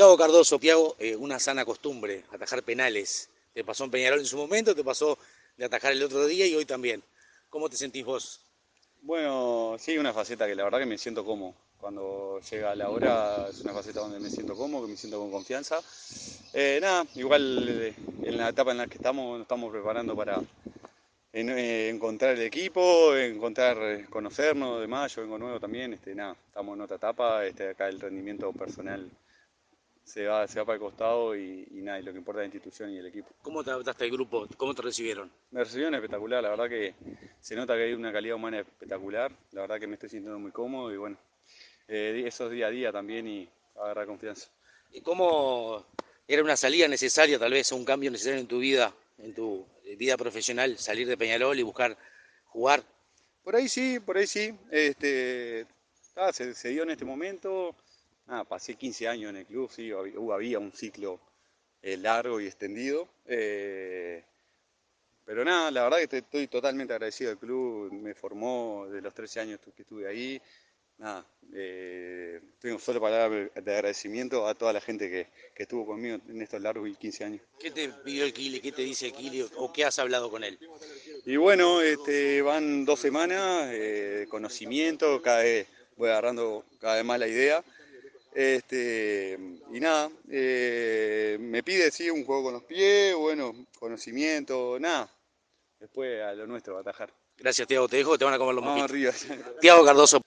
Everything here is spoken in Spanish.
Tiago Cardoso, Tiago, eh, una sana costumbre, atajar penales. Te pasó en Peñarol en su momento, te pasó de atajar el otro día y hoy también. ¿Cómo te sentís vos? Bueno, sí, una faceta que la verdad que me siento cómodo. Cuando llega la hora es una faceta donde me siento cómodo, que me siento con confianza. Eh, nada, igual eh, en la etapa en la que estamos, nos estamos preparando para encontrar el equipo, encontrar, conocernos, demás, yo vengo nuevo también, este, nada, estamos en otra etapa, este, acá el rendimiento personal se va, se va para el costado y, nada, y lo que importa es la institución y el equipo. ¿Cómo te adaptaste al grupo? ¿Cómo te recibieron? Me recibieron espectacular, la verdad que se nota que hay una calidad humana espectacular, la verdad que me estoy sintiendo muy cómodo y bueno, eh, eso es día a día también y agarrar confianza. ¿Y cómo era una salida necesaria, tal vez un cambio necesario en tu vida, en tu vida profesional, salir de Peñarol y buscar jugar? Por ahí sí, por ahí sí, este, ah, se, se dio en este momento nada, pasé 15 años en el club, sí, había un ciclo eh, largo y extendido. Eh, pero nada, la verdad que estoy totalmente agradecido al club, me formó de los 13 años que estuve ahí. Nada, eh, tengo solo palabras de agradecimiento a toda la gente que, estuvo conmigo en estos largos 15 años. ¿Qué te pidió el Kili? ¿Qué te dice el Kili? ¿O qué has hablado con él? Y bueno, este, van dos semanas, eh, conocimiento, cada vez voy agarrando cada vez más la idea. Este, y nada, eh, me pide sí un juego con los pies, bueno, conocimiento, nada. Después a lo nuestro, a atajar. Gracias, Tiago. Te dejo, te van a comer los mojitos. arriba. Tiago Cardoso.